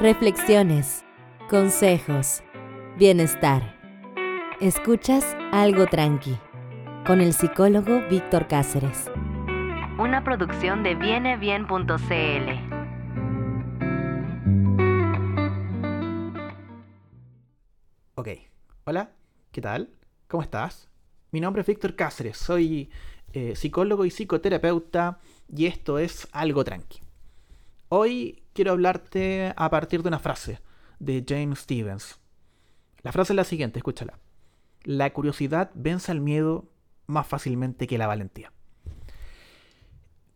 reflexiones, consejos, bienestar. Escuchas algo tranqui con el psicólogo Víctor Cáceres. Una producción de vienebien.cl. Ok, hola, ¿qué tal? ¿Cómo estás? Mi nombre es Víctor Cáceres, soy eh, psicólogo y psicoterapeuta y esto es algo tranqui. Hoy quiero hablarte a partir de una frase de James Stevens. La frase es la siguiente, escúchala. La curiosidad vence al miedo más fácilmente que la valentía.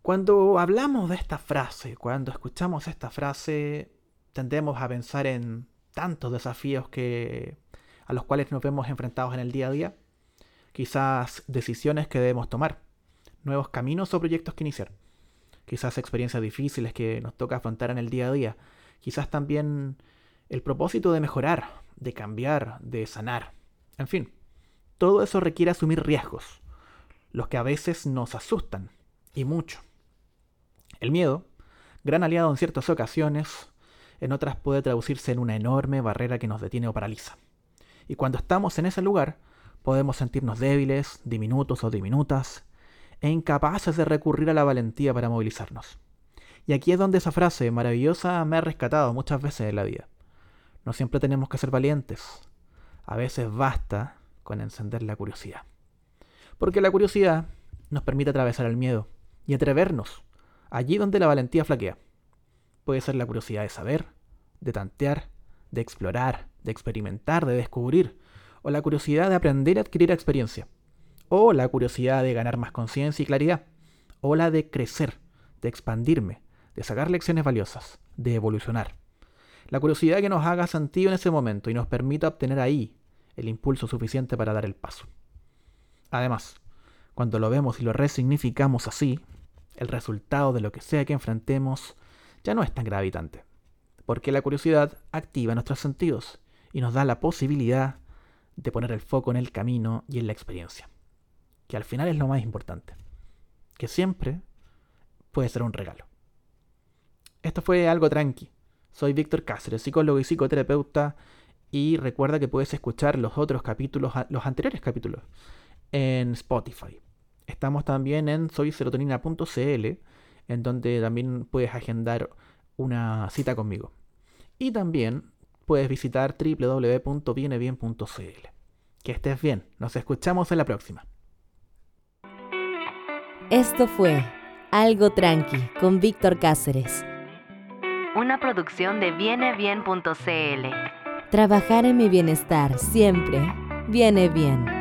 Cuando hablamos de esta frase, cuando escuchamos esta frase, tendemos a pensar en tantos desafíos que, a los cuales nos vemos enfrentados en el día a día. Quizás decisiones que debemos tomar, nuevos caminos o proyectos que iniciar quizás experiencias difíciles que nos toca afrontar en el día a día, quizás también el propósito de mejorar, de cambiar, de sanar. En fin, todo eso requiere asumir riesgos, los que a veces nos asustan, y mucho. El miedo, gran aliado en ciertas ocasiones, en otras puede traducirse en una enorme barrera que nos detiene o paraliza. Y cuando estamos en ese lugar, podemos sentirnos débiles, diminutos o diminutas, e incapaces de recurrir a la valentía para movilizarnos. Y aquí es donde esa frase maravillosa me ha rescatado muchas veces en la vida. No siempre tenemos que ser valientes. A veces basta con encender la curiosidad. Porque la curiosidad nos permite atravesar el miedo y atrevernos allí donde la valentía flaquea. Puede ser la curiosidad de saber, de tantear, de explorar, de experimentar, de descubrir, o la curiosidad de aprender a adquirir experiencia o la curiosidad de ganar más conciencia y claridad, o la de crecer, de expandirme, de sacar lecciones valiosas, de evolucionar. La curiosidad que nos haga sentido en ese momento y nos permita obtener ahí el impulso suficiente para dar el paso. Además, cuando lo vemos y lo resignificamos así, el resultado de lo que sea que enfrentemos ya no es tan gravitante, porque la curiosidad activa nuestros sentidos y nos da la posibilidad de poner el foco en el camino y en la experiencia que al final es lo más importante, que siempre puede ser un regalo. Esto fue algo tranqui. Soy Víctor Cáceres, psicólogo y psicoterapeuta, y recuerda que puedes escuchar los otros capítulos, los anteriores capítulos, en Spotify. Estamos también en soyserotonina.cl, en donde también puedes agendar una cita conmigo. Y también puedes visitar www.vienebien.cl. Que estés bien, nos escuchamos en la próxima. Esto fue Algo Tranqui con Víctor Cáceres. Una producción de vienebien.cl. Trabajar en mi bienestar siempre viene bien.